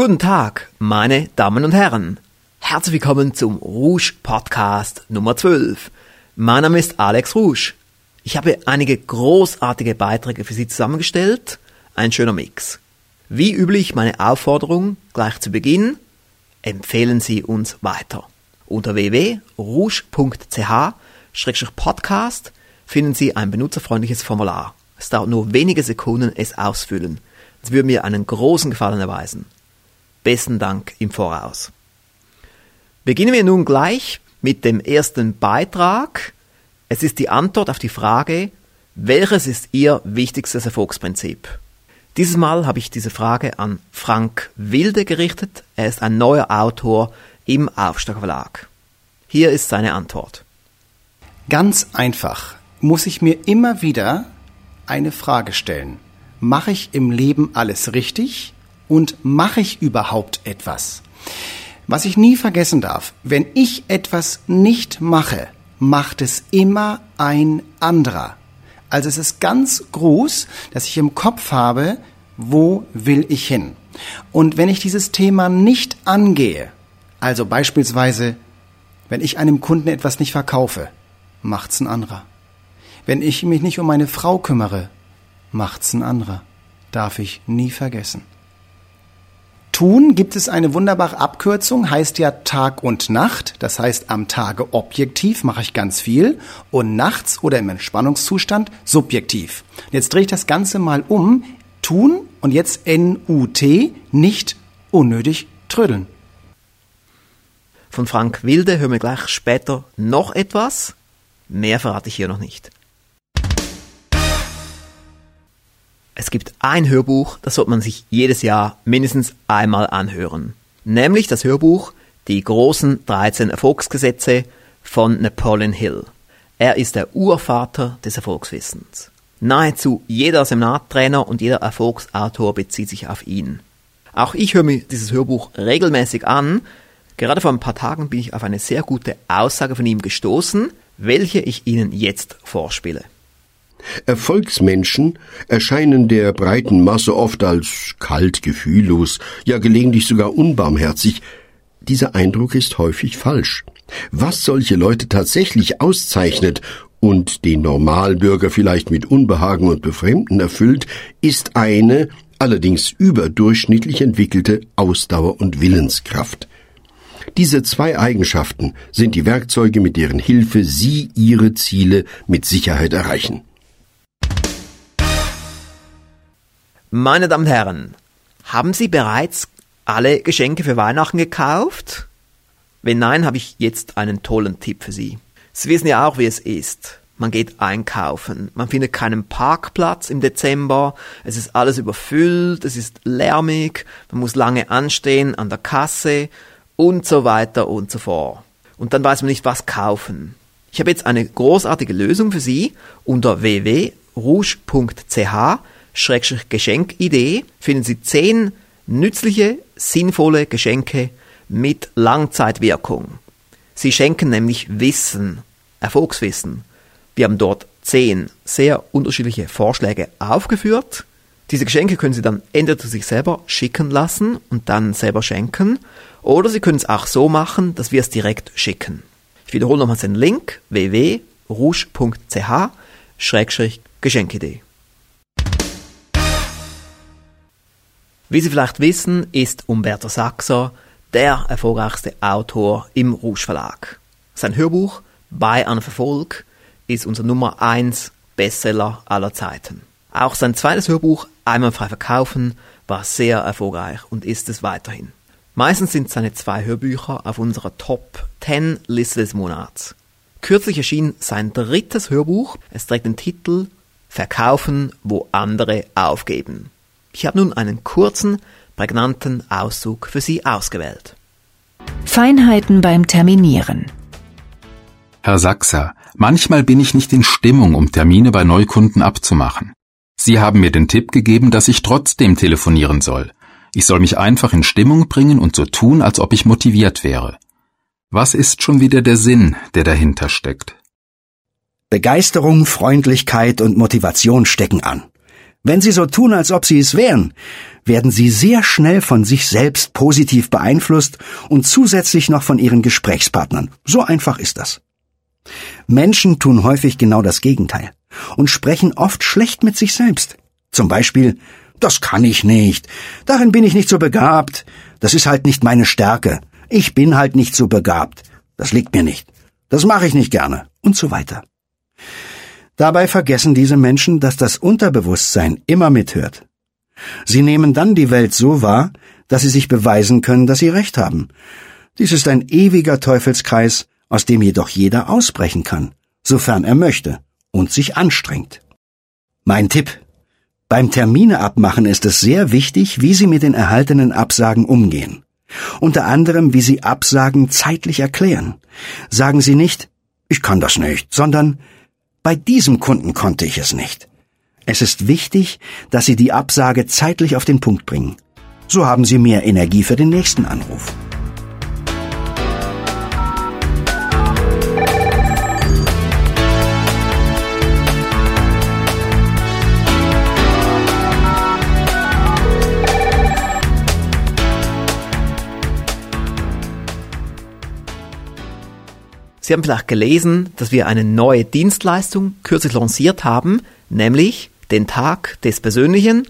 Guten Tag, meine Damen und Herren. Herzlich willkommen zum Rouge Podcast Nummer 12. Mein Name ist Alex Rouge. Ich habe einige großartige Beiträge für Sie zusammengestellt. Ein schöner Mix. Wie üblich meine Aufforderung gleich zu Beginn. Empfehlen Sie uns weiter. Unter www.rouge.ch-podcast finden Sie ein benutzerfreundliches Formular. Es dauert nur wenige Sekunden, es ausfüllen. Es würde mir einen großen Gefallen erweisen. Besten Dank im Voraus. Beginnen wir nun gleich mit dem ersten Beitrag. Es ist die Antwort auf die Frage, welches ist Ihr wichtigstes Erfolgsprinzip? Dieses Mal habe ich diese Frage an Frank Wilde gerichtet. Er ist ein neuer Autor im Aufsteiger Verlag. Hier ist seine Antwort. Ganz einfach muss ich mir immer wieder eine Frage stellen. Mache ich im Leben alles richtig? Und mache ich überhaupt etwas? Was ich nie vergessen darf, wenn ich etwas nicht mache, macht es immer ein anderer. Also es ist ganz groß, dass ich im Kopf habe, wo will ich hin? Und wenn ich dieses Thema nicht angehe, also beispielsweise, wenn ich einem Kunden etwas nicht verkaufe, macht's ein anderer. Wenn ich mich nicht um meine Frau kümmere, macht's ein anderer. Darf ich nie vergessen tun, gibt es eine wunderbare Abkürzung, heißt ja Tag und Nacht. Das heißt, am Tage objektiv mache ich ganz viel und nachts oder im Entspannungszustand subjektiv. Jetzt drehe ich das Ganze mal um. Tun und jetzt N-U-T, nicht unnötig trödeln. Von Frank Wilde hören wir gleich später noch etwas. Mehr verrate ich hier noch nicht. Es gibt ein Hörbuch, das sollte man sich jedes Jahr mindestens einmal anhören. Nämlich das Hörbuch Die großen 13 Erfolgsgesetze von Napoleon Hill. Er ist der Urvater des Erfolgswissens. Nahezu jeder Seminartrainer und jeder Erfolgsautor bezieht sich auf ihn. Auch ich höre mir dieses Hörbuch regelmäßig an. Gerade vor ein paar Tagen bin ich auf eine sehr gute Aussage von ihm gestoßen, welche ich Ihnen jetzt vorspiele. Erfolgsmenschen erscheinen der breiten Masse oft als kalt, gefühllos, ja gelegentlich sogar unbarmherzig. Dieser Eindruck ist häufig falsch. Was solche Leute tatsächlich auszeichnet und den Normalbürger vielleicht mit Unbehagen und Befremden erfüllt, ist eine, allerdings überdurchschnittlich entwickelte Ausdauer und Willenskraft. Diese zwei Eigenschaften sind die Werkzeuge, mit deren Hilfe Sie Ihre Ziele mit Sicherheit erreichen. Meine Damen und Herren, haben Sie bereits alle Geschenke für Weihnachten gekauft? Wenn nein, habe ich jetzt einen tollen Tipp für Sie. Sie wissen ja auch, wie es ist. Man geht einkaufen, man findet keinen Parkplatz im Dezember, es ist alles überfüllt, es ist lärmig, man muss lange anstehen an der Kasse und so weiter und so fort. Und dann weiß man nicht, was kaufen. Ich habe jetzt eine großartige Lösung für Sie unter www.rouge.ch Geschenkidee finden Sie zehn nützliche, sinnvolle Geschenke mit Langzeitwirkung. Sie schenken nämlich Wissen, Erfolgswissen. Wir haben dort zehn sehr unterschiedliche Vorschläge aufgeführt. Diese Geschenke können Sie dann entweder sich selber schicken lassen und dann selber schenken, oder Sie können es auch so machen, dass wir es direkt schicken. Ich wiederhole nochmals den Link www.rouge.ch-geschenkidee. Wie Sie vielleicht wissen, ist Umberto Sachser der erfolgreichste Autor im Rouge Verlag. Sein Hörbuch Bei einem Verfolg ist unser Nummer 1 Bestseller aller Zeiten. Auch sein zweites Hörbuch Einmal frei verkaufen war sehr erfolgreich und ist es weiterhin. Meistens sind seine zwei Hörbücher auf unserer Top 10 Liste des Monats. Kürzlich erschien sein drittes Hörbuch. Es trägt den Titel Verkaufen, wo andere aufgeben. Ich habe nun einen kurzen, prägnanten Auszug für Sie ausgewählt. Feinheiten beim Terminieren. Herr Sachser, manchmal bin ich nicht in Stimmung, um Termine bei Neukunden abzumachen. Sie haben mir den Tipp gegeben, dass ich trotzdem telefonieren soll. Ich soll mich einfach in Stimmung bringen und so tun, als ob ich motiviert wäre. Was ist schon wieder der Sinn, der dahinter steckt? Begeisterung, Freundlichkeit und Motivation stecken an. Wenn Sie so tun, als ob Sie es wären, werden Sie sehr schnell von sich selbst positiv beeinflusst und zusätzlich noch von Ihren Gesprächspartnern. So einfach ist das. Menschen tun häufig genau das Gegenteil und sprechen oft schlecht mit sich selbst. Zum Beispiel, das kann ich nicht, darin bin ich nicht so begabt, das ist halt nicht meine Stärke, ich bin halt nicht so begabt, das liegt mir nicht, das mache ich nicht gerne und so weiter. Dabei vergessen diese Menschen, dass das Unterbewusstsein immer mithört. Sie nehmen dann die Welt so wahr, dass sie sich beweisen können, dass sie recht haben. Dies ist ein ewiger Teufelskreis, aus dem jedoch jeder ausbrechen kann, sofern er möchte und sich anstrengt. Mein Tipp. Beim Termine abmachen ist es sehr wichtig, wie Sie mit den erhaltenen Absagen umgehen. Unter anderem, wie Sie Absagen zeitlich erklären. Sagen Sie nicht, ich kann das nicht, sondern bei diesem Kunden konnte ich es nicht. Es ist wichtig, dass Sie die Absage zeitlich auf den Punkt bringen. So haben Sie mehr Energie für den nächsten Anruf. Sie haben vielleicht gelesen, dass wir eine neue Dienstleistung kürzlich lanciert haben, nämlich den Tag des persönlichen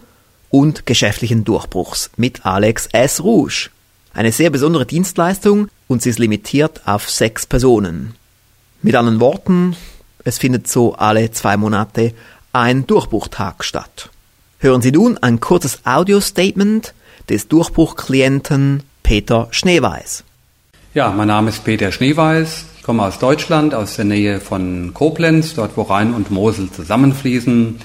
und geschäftlichen Durchbruchs mit Alex S. Rouge. Eine sehr besondere Dienstleistung und sie ist limitiert auf sechs Personen. Mit anderen Worten, es findet so alle zwei Monate ein Durchbruchtag statt. Hören Sie nun ein kurzes Audio-Statement des Durchbruchklienten Peter Schneeweiß. Ja, mein Name ist Peter Schneeweiß. Ich komme aus Deutschland, aus der Nähe von Koblenz, dort wo Rhein und Mosel zusammenfließen.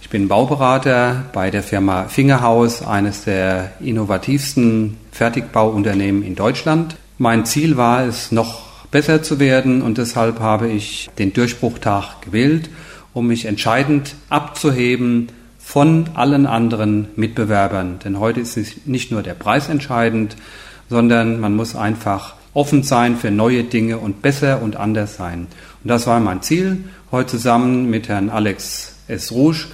Ich bin Bauberater bei der Firma Fingerhaus, eines der innovativsten Fertigbauunternehmen in Deutschland. Mein Ziel war es, noch besser zu werden und deshalb habe ich den Durchbruchtag gewählt, um mich entscheidend abzuheben von allen anderen Mitbewerbern. Denn heute ist nicht nur der Preis entscheidend, sondern man muss einfach offen sein für neue Dinge und besser und anders sein. Und das war mein Ziel, heute zusammen mit Herrn Alex S. Rouge.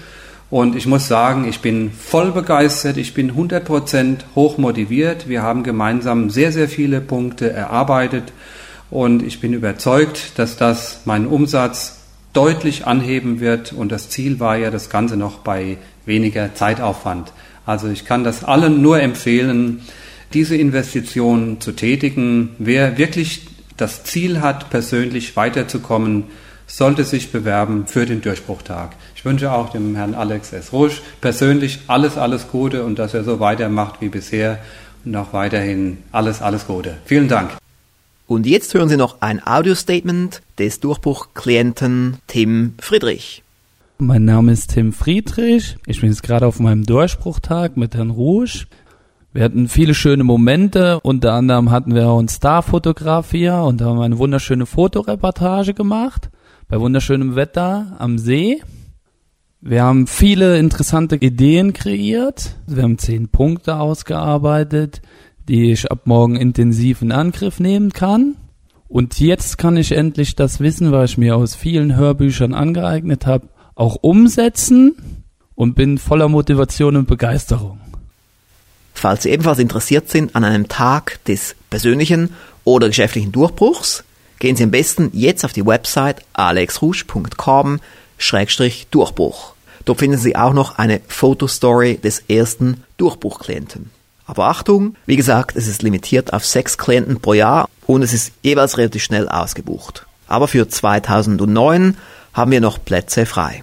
Und ich muss sagen, ich bin voll begeistert, ich bin 100% hoch motiviert. Wir haben gemeinsam sehr, sehr viele Punkte erarbeitet und ich bin überzeugt, dass das meinen Umsatz deutlich anheben wird und das Ziel war ja das Ganze noch bei weniger Zeitaufwand. Also ich kann das allen nur empfehlen, diese Investitionen zu tätigen. Wer wirklich das Ziel hat, persönlich weiterzukommen, sollte sich bewerben für den Durchbruchtag. Ich wünsche auch dem Herrn Alex S. Rusch persönlich alles, alles Gute und dass er so weitermacht wie bisher und auch weiterhin alles, alles Gute. Vielen Dank. Und jetzt hören Sie noch ein Audio-Statement des Durchbruchklienten Tim Friedrich. Mein Name ist Tim Friedrich. Ich bin jetzt gerade auf meinem Durchbruchtag mit Herrn Rouge. Wir hatten viele schöne Momente. Unter anderem hatten wir auch einen Starfotograf hier und haben eine wunderschöne Fotoreportage gemacht bei wunderschönem Wetter am See. Wir haben viele interessante Ideen kreiert. Wir haben zehn Punkte ausgearbeitet, die ich ab morgen intensiv in Angriff nehmen kann. Und jetzt kann ich endlich das Wissen, was ich mir aus vielen Hörbüchern angeeignet habe, auch umsetzen und bin voller Motivation und Begeisterung. Falls Sie ebenfalls interessiert sind an einem Tag des persönlichen oder geschäftlichen Durchbruchs, gehen Sie am besten jetzt auf die Website alexrusch.com-durchbruch. Dort finden Sie auch noch eine Fotostory des ersten Durchbruchklienten. Aber Achtung, wie gesagt, es ist limitiert auf sechs Klienten pro Jahr und es ist jeweils relativ schnell ausgebucht. Aber für 2009 haben wir noch Plätze frei.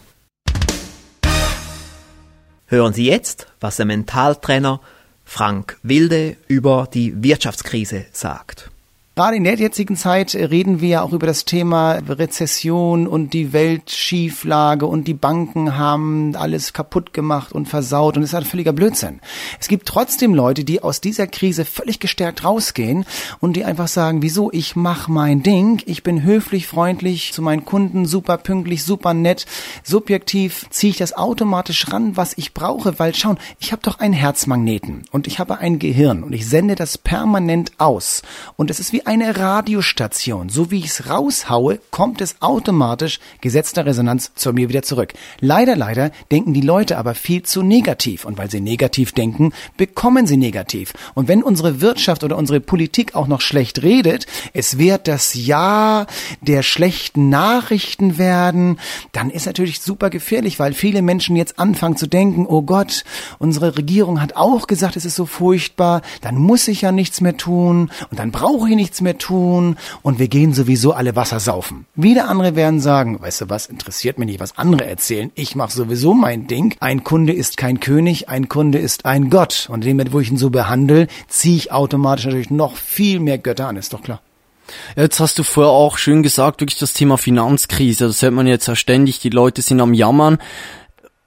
Hören Sie jetzt, was der Mentaltrainer Frank Wilde über die Wirtschaftskrise sagt. Gerade in der jetzigen Zeit reden wir auch über das Thema Rezession und die Weltschieflage und die Banken haben alles kaputt gemacht und versaut und es ist ein völliger Blödsinn. Es gibt trotzdem Leute, die aus dieser Krise völlig gestärkt rausgehen und die einfach sagen, wieso, ich mach mein Ding, ich bin höflich, freundlich zu meinen Kunden, super pünktlich, super nett, subjektiv ziehe ich das automatisch ran, was ich brauche, weil schauen, ich habe doch einen Herzmagneten und ich habe ein Gehirn und ich sende das permanent aus und es ist wie eine Radiostation. So wie ich es raushaue, kommt es automatisch gesetzter Resonanz zu mir wieder zurück. Leider, leider denken die Leute aber viel zu negativ. Und weil sie negativ denken, bekommen sie negativ. Und wenn unsere Wirtschaft oder unsere Politik auch noch schlecht redet, es wird das Jahr der schlechten Nachrichten werden, dann ist natürlich super gefährlich, weil viele Menschen jetzt anfangen zu denken, oh Gott, unsere Regierung hat auch gesagt, es ist so furchtbar, dann muss ich ja nichts mehr tun und dann brauche ich nichts mehr tun und wir gehen sowieso alle Wasser saufen. Wieder andere werden sagen, weißt du was, interessiert mich nicht, was andere erzählen, ich mache sowieso mein Ding. Ein Kunde ist kein König, ein Kunde ist ein Gott und in dem Moment, wo ich ihn so behandle, ziehe ich automatisch natürlich noch viel mehr Götter an, ist doch klar. Jetzt hast du vorher auch schön gesagt, wirklich das Thema Finanzkrise. Das hört man jetzt ja ständig, die Leute sind am Jammern.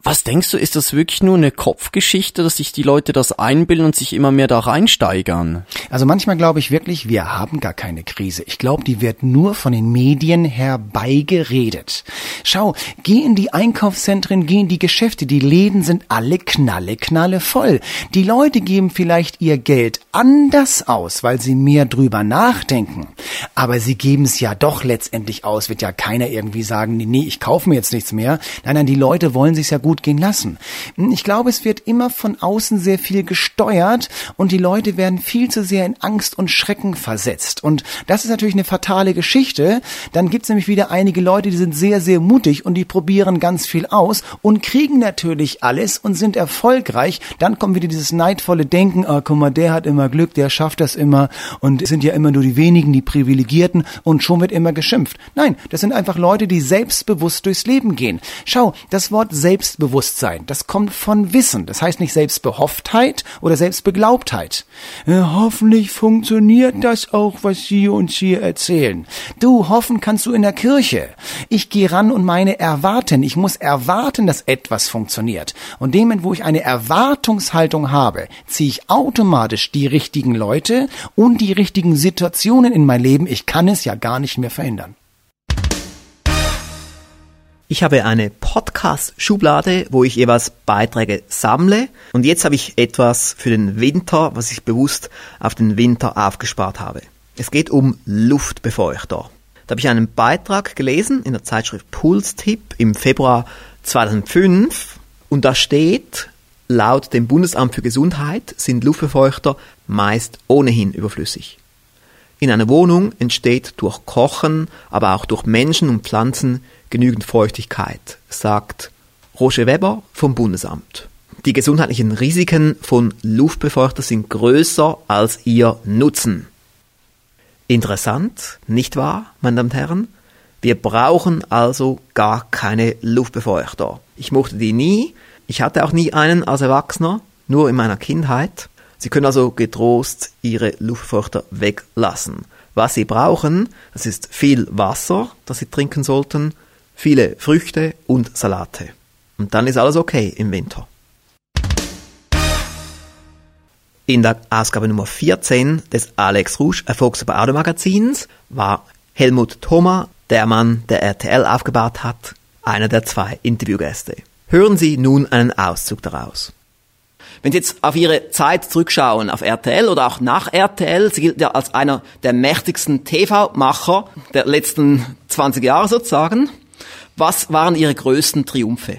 Was denkst du, ist das wirklich nur eine Kopfgeschichte, dass sich die Leute das einbilden und sich immer mehr da reinsteigern? Also manchmal glaube ich wirklich, wir haben gar keine Krise. Ich glaube, die wird nur von den Medien herbeigeredet. Schau, geh in die Einkaufszentren, geh in die Geschäfte, die Läden sind alle knalle, knalle voll. Die Leute geben vielleicht ihr Geld anders aus, weil sie mehr drüber nachdenken. Aber sie geben es ja doch letztendlich aus, wird ja keiner irgendwie sagen, nee, nee ich kaufe mir jetzt nichts mehr. Nein, nein, die Leute wollen sich ja gut gehen lassen. Ich glaube, es wird immer von außen sehr viel gesteuert und die Leute werden viel zu sehr in Angst und Schrecken versetzt. Und das ist natürlich eine fatale Geschichte. Dann gibt es nämlich wieder einige Leute, die sind sehr, sehr mutig und die probieren ganz viel aus und kriegen natürlich alles und sind erfolgreich. Dann kommt wieder dieses neidvolle Denken, ah, guck mal, der hat immer Glück, der schafft das immer und es sind ja immer nur die wenigen, die Privilegierten und schon wird immer geschimpft. Nein, das sind einfach Leute, die selbstbewusst durchs Leben gehen. Schau, das Wort Selbstbewusstsein, das kommt von Wissen. Das heißt nicht Selbstbehofftheit oder Selbstbeglaubtheit. Ja, hoffentlich funktioniert das auch, was Sie uns hier erzählen. Du, hoffen kannst du in der Kirche. Ich gehe ran und meine erwarten. Ich muss erwarten, dass etwas funktioniert. Und dem, wo ich eine Erwartungshaltung habe, ziehe ich automatisch die richtigen Leute und die richtigen Situationen in mein Leben. Ich kann es ja gar nicht mehr verändern. Ich habe eine Podcast-Schublade, wo ich jeweils Beiträge sammle. Und jetzt habe ich etwas für den Winter, was ich bewusst auf den Winter aufgespart habe. Es geht um Luftbefeuchter. Da habe ich einen Beitrag gelesen in der Zeitschrift Pulstipp im Februar 2005 und da steht, laut dem Bundesamt für Gesundheit sind Luftbefeuchter meist ohnehin überflüssig. In einer Wohnung entsteht durch Kochen, aber auch durch Menschen und Pflanzen genügend Feuchtigkeit, sagt Roger Weber vom Bundesamt. Die gesundheitlichen Risiken von Luftbefeuchter sind größer als ihr Nutzen. Interessant, nicht wahr, meine Damen und Herren? Wir brauchen also gar keine Luftbefeuchter. Ich mochte die nie, ich hatte auch nie einen als Erwachsener, nur in meiner Kindheit. Sie können also getrost Ihre Luftbefeuchter weglassen. Was Sie brauchen, das ist viel Wasser, das Sie trinken sollten, viele Früchte und Salate. Und dann ist alles okay im Winter. In der Ausgabe Nummer 14 des Alex Rouge Erfolgs über Automagazins war Helmut Thoma, der Mann, der RTL aufgebaut hat, einer der zwei Interviewgäste. Hören Sie nun einen Auszug daraus. Wenn Sie jetzt auf Ihre Zeit zurückschauen, auf RTL oder auch nach RTL, sie gilt ja als einer der mächtigsten TV-Macher der letzten 20 Jahre sozusagen. Was waren Ihre größten Triumphe?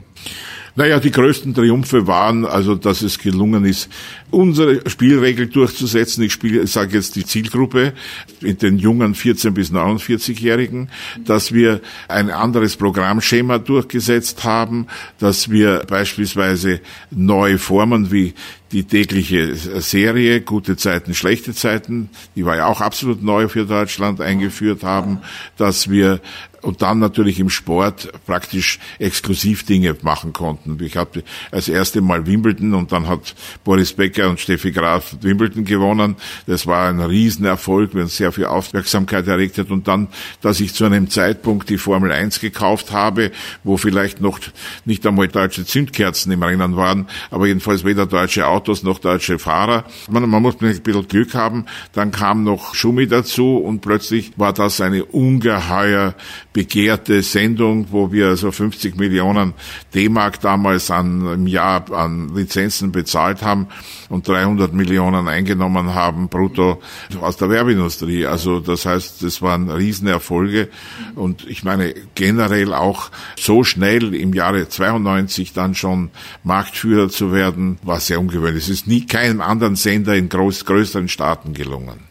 Naja, die größten Triumphe waren, also dass es gelungen ist, unsere Spielregel durchzusetzen. Ich spiele, ich sage jetzt die Zielgruppe in den jungen 14 bis 49-Jährigen, dass wir ein anderes Programmschema durchgesetzt haben, dass wir beispielsweise neue Formen wie die tägliche Serie Gute Zeiten, schlechte Zeiten, die war ja auch absolut neu für Deutschland eingeführt haben, dass wir und dann natürlich im Sport praktisch exklusiv Dinge machen konnten. Ich hatte als erste Mal Wimbledon und dann hat Boris Becker und Steffi Graf Wimbledon gewonnen. Das war ein Riesenerfolg, wenn sehr viel Aufmerksamkeit erregt hat. Und dann, dass ich zu einem Zeitpunkt die Formel 1 gekauft habe, wo vielleicht noch nicht einmal deutsche Zündkerzen im Rennen waren, aber jedenfalls weder deutsche Autos noch deutsche Fahrer. Man, man muss ein bisschen Glück haben. Dann kam noch Schumi dazu und plötzlich war das eine ungeheuer begehrte Sendung, wo wir also 50 Millionen D-Mark damals an, im Jahr an Lizenzen bezahlt haben und 300 Millionen eingenommen haben brutto aus der Werbeindustrie. Also das heißt, das waren Riesenerfolge und ich meine generell auch so schnell im Jahre 92 dann schon Marktführer zu werden, war sehr ungewöhnlich. Es ist nie keinem anderen Sender in groß, größeren Staaten gelungen.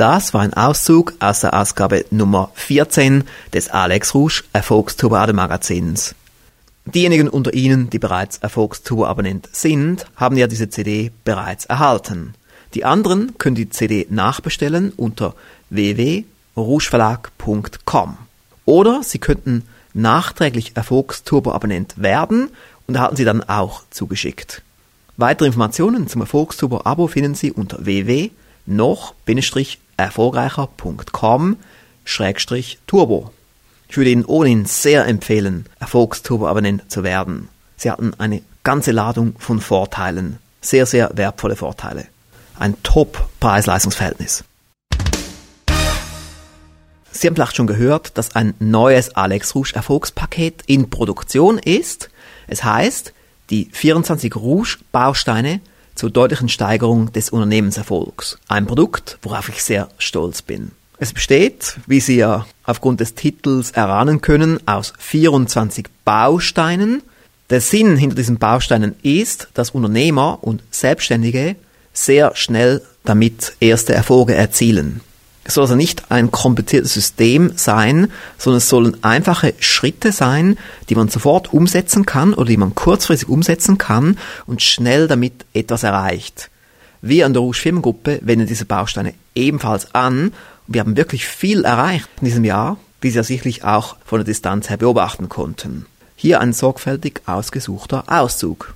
Das war ein Auszug aus der Ausgabe Nummer 14 des Alex Rouge Erfolgstour Magazins. Diejenigen unter Ihnen, die bereits Erfolgstour-Abonnent sind, haben ja diese CD bereits erhalten. Die anderen können die CD nachbestellen unter www.rougeverlag.com. Oder Sie könnten nachträglich Erfolgsturbo-Abonnent werden und erhalten sie dann auch zugeschickt. Weitere Informationen zum Erfolgsturbo-Abo finden Sie unter www.noch-erfolgreicher.com-turbo. Ich würde Ihnen ohnehin sehr empfehlen, Erfolgsturbo-Abonnent zu werden. Sie hatten eine ganze Ladung von Vorteilen. Sehr, sehr wertvolle Vorteile. Ein Top-Preis-Leistungsverhältnis. Sie haben vielleicht schon gehört, dass ein neues Alex Rouge Erfolgspaket in Produktion ist. Es heißt, die 24 Rouge Bausteine zur deutlichen Steigerung des Unternehmenserfolgs. Ein Produkt, worauf ich sehr stolz bin. Es besteht, wie Sie ja aufgrund des Titels erahnen können, aus 24 Bausteinen. Der Sinn hinter diesen Bausteinen ist, dass Unternehmer und Selbstständige sehr schnell damit erste Erfolge erzielen. Es soll also nicht ein kompliziertes System sein, sondern es sollen einfache Schritte sein, die man sofort umsetzen kann oder die man kurzfristig umsetzen kann und schnell damit etwas erreicht. Wir an der Rouge Firmengruppe wenden diese Bausteine ebenfalls an wir haben wirklich viel erreicht in diesem Jahr, wie Sie ja sicherlich auch von der Distanz her beobachten konnten. Hier ein sorgfältig ausgesuchter Auszug.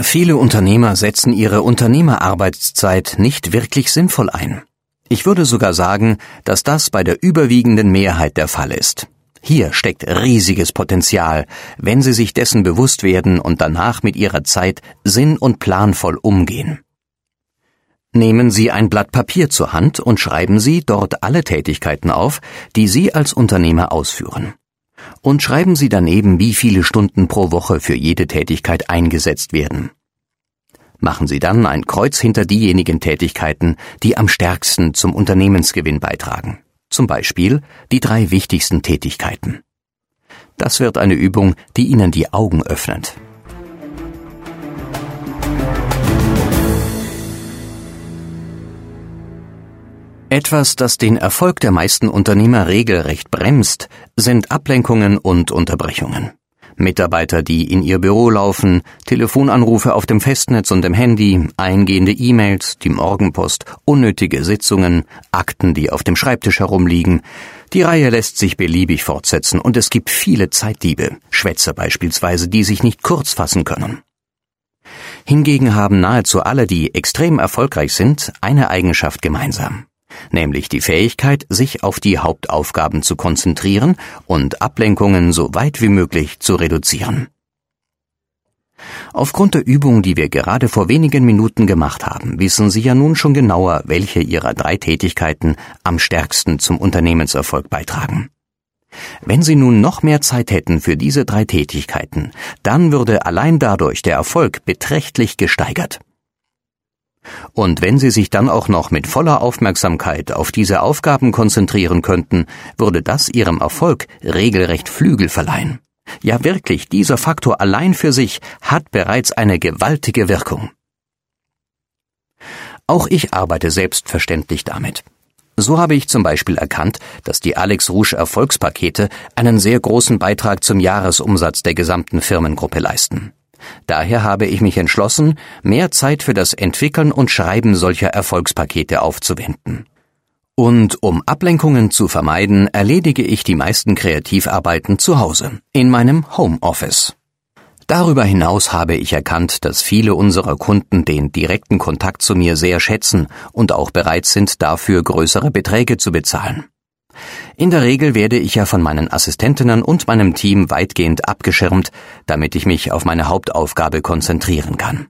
Viele Unternehmer setzen ihre Unternehmerarbeitszeit nicht wirklich sinnvoll ein. Ich würde sogar sagen, dass das bei der überwiegenden Mehrheit der Fall ist. Hier steckt riesiges Potenzial, wenn Sie sich dessen bewusst werden und danach mit Ihrer Zeit sinn- und planvoll umgehen. Nehmen Sie ein Blatt Papier zur Hand und schreiben Sie dort alle Tätigkeiten auf, die Sie als Unternehmer ausführen. Und schreiben Sie daneben, wie viele Stunden pro Woche für jede Tätigkeit eingesetzt werden. Machen Sie dann ein Kreuz hinter diejenigen Tätigkeiten, die am stärksten zum Unternehmensgewinn beitragen. Zum Beispiel die drei wichtigsten Tätigkeiten. Das wird eine Übung, die Ihnen die Augen öffnet. Etwas, das den Erfolg der meisten Unternehmer regelrecht bremst, sind Ablenkungen und Unterbrechungen. Mitarbeiter, die in ihr Büro laufen, Telefonanrufe auf dem Festnetz und dem Handy, eingehende E-Mails, die Morgenpost, unnötige Sitzungen, Akten, die auf dem Schreibtisch herumliegen. Die Reihe lässt sich beliebig fortsetzen und es gibt viele Zeitdiebe, Schwätzer beispielsweise, die sich nicht kurz fassen können. Hingegen haben nahezu alle, die extrem erfolgreich sind, eine Eigenschaft gemeinsam nämlich die Fähigkeit, sich auf die Hauptaufgaben zu konzentrieren und Ablenkungen so weit wie möglich zu reduzieren. Aufgrund der Übung, die wir gerade vor wenigen Minuten gemacht haben, wissen Sie ja nun schon genauer, welche Ihrer drei Tätigkeiten am stärksten zum Unternehmenserfolg beitragen. Wenn Sie nun noch mehr Zeit hätten für diese drei Tätigkeiten, dann würde allein dadurch der Erfolg beträchtlich gesteigert. Und wenn Sie sich dann auch noch mit voller Aufmerksamkeit auf diese Aufgaben konzentrieren könnten, würde das Ihrem Erfolg regelrecht Flügel verleihen. Ja wirklich, dieser Faktor allein für sich hat bereits eine gewaltige Wirkung. Auch ich arbeite selbstverständlich damit. So habe ich zum Beispiel erkannt, dass die Alex Rouge Erfolgspakete einen sehr großen Beitrag zum Jahresumsatz der gesamten Firmengruppe leisten. Daher habe ich mich entschlossen, mehr Zeit für das Entwickeln und Schreiben solcher Erfolgspakete aufzuwenden. Und um Ablenkungen zu vermeiden, erledige ich die meisten Kreativarbeiten zu Hause, in meinem Homeoffice. Darüber hinaus habe ich erkannt, dass viele unserer Kunden den direkten Kontakt zu mir sehr schätzen und auch bereit sind, dafür größere Beträge zu bezahlen. In der Regel werde ich ja von meinen Assistentinnen und meinem Team weitgehend abgeschirmt, damit ich mich auf meine Hauptaufgabe konzentrieren kann.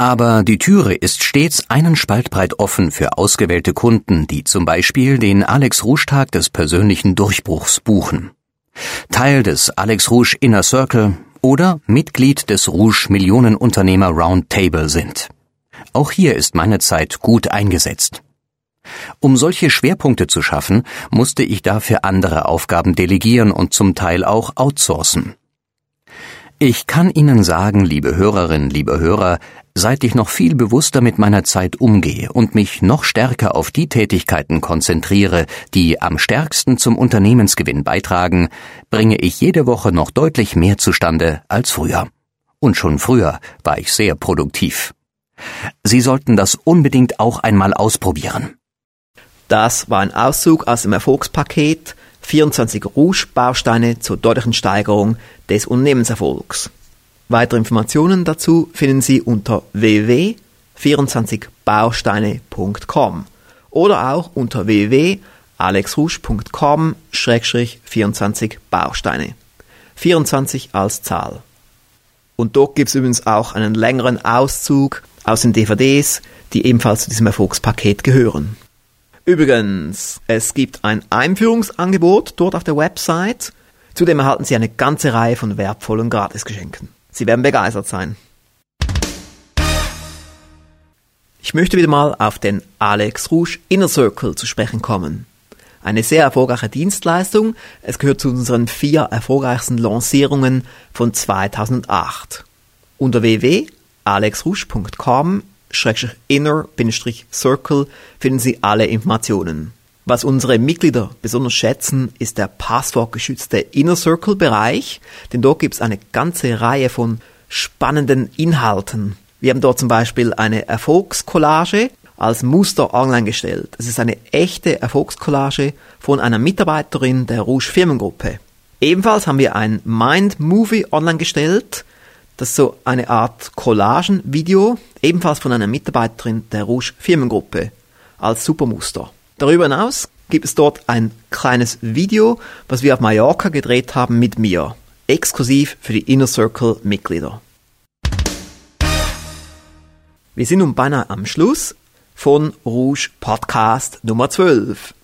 Aber die Türe ist stets einen Spalt breit offen für ausgewählte Kunden, die zum Beispiel den Alex Rouge Tag des persönlichen Durchbruchs buchen. Teil des Alex Rouge Inner Circle oder Mitglied des Rouge Millionenunternehmer Roundtable sind. Auch hier ist meine Zeit gut eingesetzt. Um solche Schwerpunkte zu schaffen, musste ich dafür andere Aufgaben delegieren und zum Teil auch outsourcen. Ich kann Ihnen sagen, liebe Hörerinnen, liebe Hörer, seit ich noch viel bewusster mit meiner Zeit umgehe und mich noch stärker auf die Tätigkeiten konzentriere, die am stärksten zum Unternehmensgewinn beitragen, bringe ich jede Woche noch deutlich mehr zustande als früher. Und schon früher war ich sehr produktiv. Sie sollten das unbedingt auch einmal ausprobieren. Das war ein Auszug aus dem Erfolgspaket 24 Rouge-Bausteine zur deutlichen Steigerung des Unternehmenserfolgs. Weitere Informationen dazu finden Sie unter www.24bausteine.com oder auch unter www.alexrouge.com-24 Bausteine. 24 als Zahl. Und dort gibt es übrigens auch einen längeren Auszug aus den DVDs, die ebenfalls zu diesem Erfolgspaket gehören. Übrigens, es gibt ein Einführungsangebot dort auf der Website. Zudem erhalten Sie eine ganze Reihe von wertvollen Gratisgeschenken. Sie werden begeistert sein. Ich möchte wieder mal auf den Alex Rouge Inner Circle zu sprechen kommen. Eine sehr erfolgreiche Dienstleistung. Es gehört zu unseren vier erfolgreichsten Lancierungen von 2008. Unter www.alexrouge.com inner-circle finden Sie alle Informationen. Was unsere Mitglieder besonders schätzen, ist der passwortgeschützte Inner Circle Bereich, denn dort gibt es eine ganze Reihe von spannenden Inhalten. Wir haben dort zum Beispiel eine Erfolgskollage als Muster online gestellt. Es ist eine echte Erfolgskollage von einer Mitarbeiterin der Rouge Firmengruppe. Ebenfalls haben wir ein Mind Movie online gestellt, das ist so eine Art Collagen-Video, ebenfalls von einer Mitarbeiterin der Rouge Firmengruppe, als Supermuster. Darüber hinaus gibt es dort ein kleines Video, was wir auf Mallorca gedreht haben mit mir, exklusiv für die Inner Circle Mitglieder. Wir sind nun beinahe am Schluss von Rouge Podcast Nummer 12.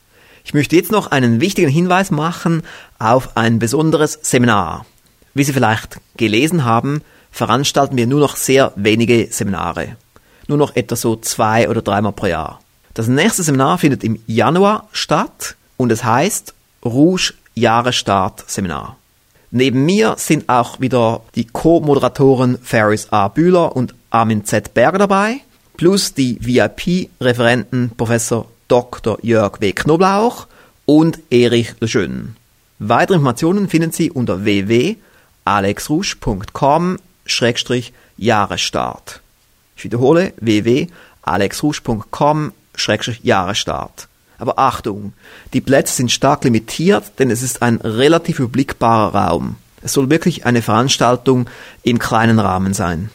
Ich möchte jetzt noch einen wichtigen Hinweis machen auf ein besonderes Seminar. Wie Sie vielleicht gelesen haben, veranstalten wir nur noch sehr wenige Seminare. Nur noch etwa so zwei oder dreimal pro Jahr. Das nächste Seminar findet im Januar statt und es heißt Rouge Jahresstart Seminar. Neben mir sind auch wieder die Co-Moderatoren Ferris A. Bühler und Armin Z. Berger dabei, plus die VIP-Referenten Professor Dr. Jörg W. Knoblauch und Erich Lejeune. Weitere Informationen finden Sie unter www.alexrouge.com Schrägstrich Jahresstart. Ich wiederhole www.alexrusch.com Schrägstrich Jahresstart. Aber Achtung, die Plätze sind stark limitiert, denn es ist ein relativ überblickbarer Raum. Es soll wirklich eine Veranstaltung im kleinen Rahmen sein.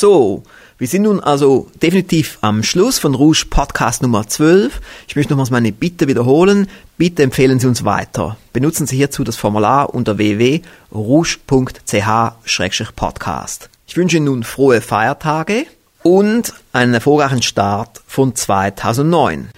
So, wir sind nun also definitiv am Schluss von Rouge Podcast Nummer 12. Ich möchte nochmals meine Bitte wiederholen. Bitte empfehlen Sie uns weiter. Benutzen Sie hierzu das Formular unter www.rouge.ch-podcast. Ich wünsche Ihnen nun frohe Feiertage und einen erfolgreichen Start von 2009.